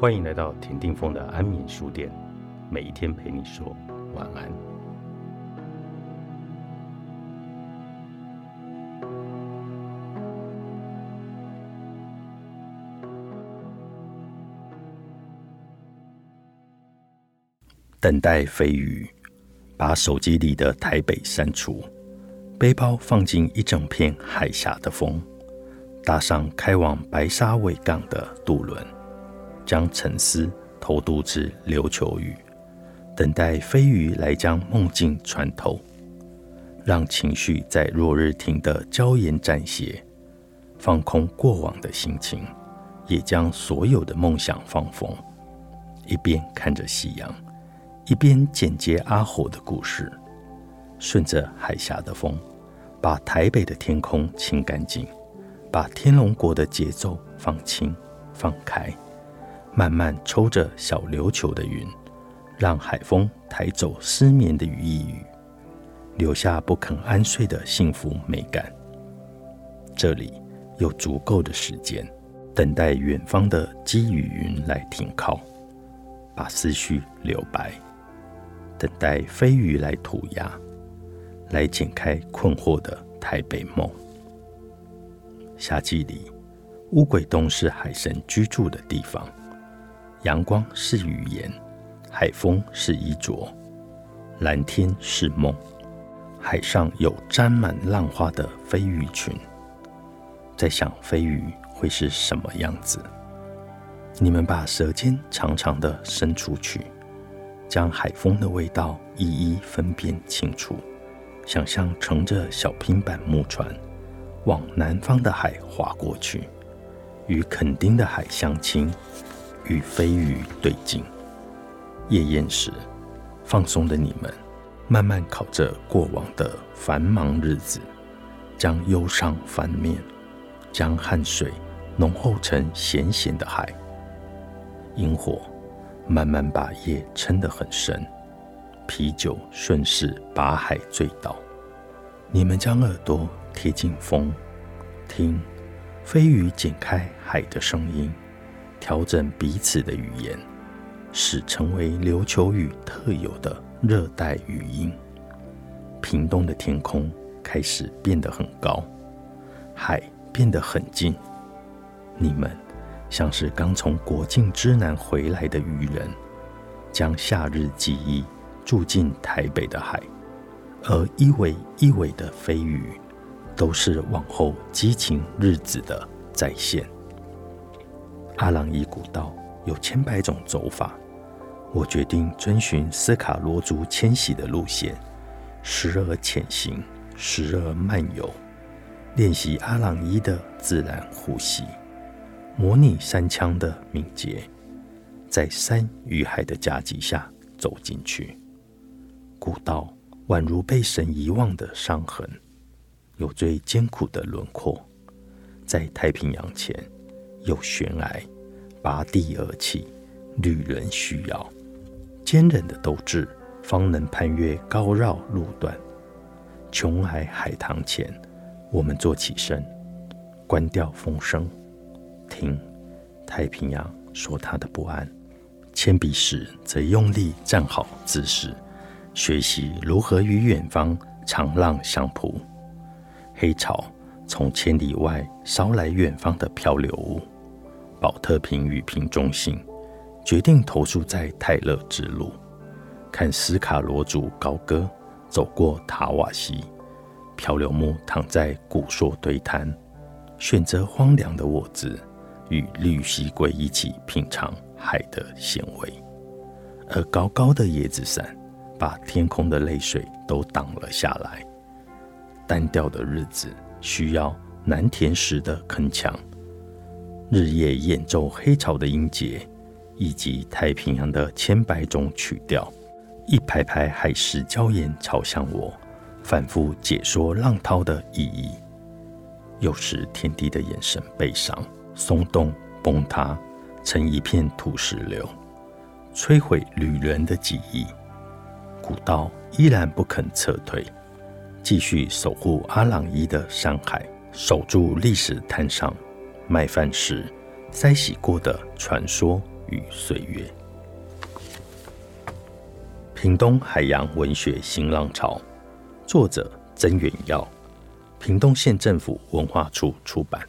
欢迎来到田定峰的安眠书店，每一天陪你说晚安。等待飞鱼，把手机里的台北删除，背包放进一整片海峡的风，搭上开往白沙尾港的渡轮。将沉思投渡至琉球屿，等待飞鱼来将梦境穿透，让情绪在落日亭的娇颜暂歇，放空过往的心情，也将所有的梦想放风。一边看着夕阳，一边剪接阿火的故事，顺着海峡的风，把台北的天空清干净，把天龙国的节奏放轻放开。慢慢抽着小琉球的云，让海风抬走失眠的羽翼雨，留下不肯安睡的幸福美感。这里有足够的时间，等待远方的积雨云来停靠，把思绪留白；等待飞鱼来涂鸦，来剪开困惑的台北梦。夏季里，乌鬼洞是海神居住的地方。阳光是语言，海风是衣着，蓝天是梦，海上有沾满浪花的飞鱼群。在想飞鱼会是什么样子？你们把舌尖长长的伸出去，将海风的味道一一分辨清楚。想象乘着小平板木船，往南方的海划过去，与垦丁的海相亲。与飞鱼对镜，夜宴时，放松的你们，慢慢烤着过往的繁忙日子，将忧伤翻面，将汗水浓厚成咸咸的海。萤火慢慢把夜撑得很深，啤酒顺势把海醉倒。你们将耳朵贴近风，听飞鱼剪开海的声音。调整彼此的语言，使成为琉球语特有的热带语音。屏东的天空开始变得很高，海变得很近。你们像是刚从国境之南回来的渔人，将夏日记忆住进台北的海，而一尾一尾的飞鱼，都是往后激情日子的再现。阿朗伊古道有千百种走法，我决定遵循斯卡罗族迁徙的路线，时而潜行，时而漫游，练习阿朗伊的自然呼吸，模拟山腔的敏捷，在山与海的夹击下走进去。古道宛如被神遗忘的伤痕，有最艰苦的轮廓，在太平洋前。有悬崖，拔地而起，旅人需要坚韧的斗志，方能攀越高绕路段。琼崖海棠前，我们坐起身，关掉风声，听太平洋说他的不安。铅笔时，则用力站好姿势，学习如何与远方长浪相扑。黑潮从千里外捎来远方的漂流物。保特瓶与瓶中信，决定投宿在泰勒之路，看斯卡罗族高歌走过塔瓦西，漂流木躺在古树堆滩，选择荒凉的沃子，与绿蜥龟一起品尝海的咸味，而高高的椰子伞把天空的泪水都挡了下来。单调的日子需要南田时的铿锵。日夜演奏黑潮的音节，以及太平洋的千百种曲调，一排排海石礁岩朝向我，反复解说浪涛的意义。有时天地的眼神悲伤、松动、崩塌，成一片土石流，摧毁旅人的记忆。古道依然不肯撤退，继续守护阿朗伊的山海，守住历史滩上。麦饭时，塞洗过的传说与岁月。屏东海洋文学新浪潮，作者曾远耀，屏东县政府文化处出版。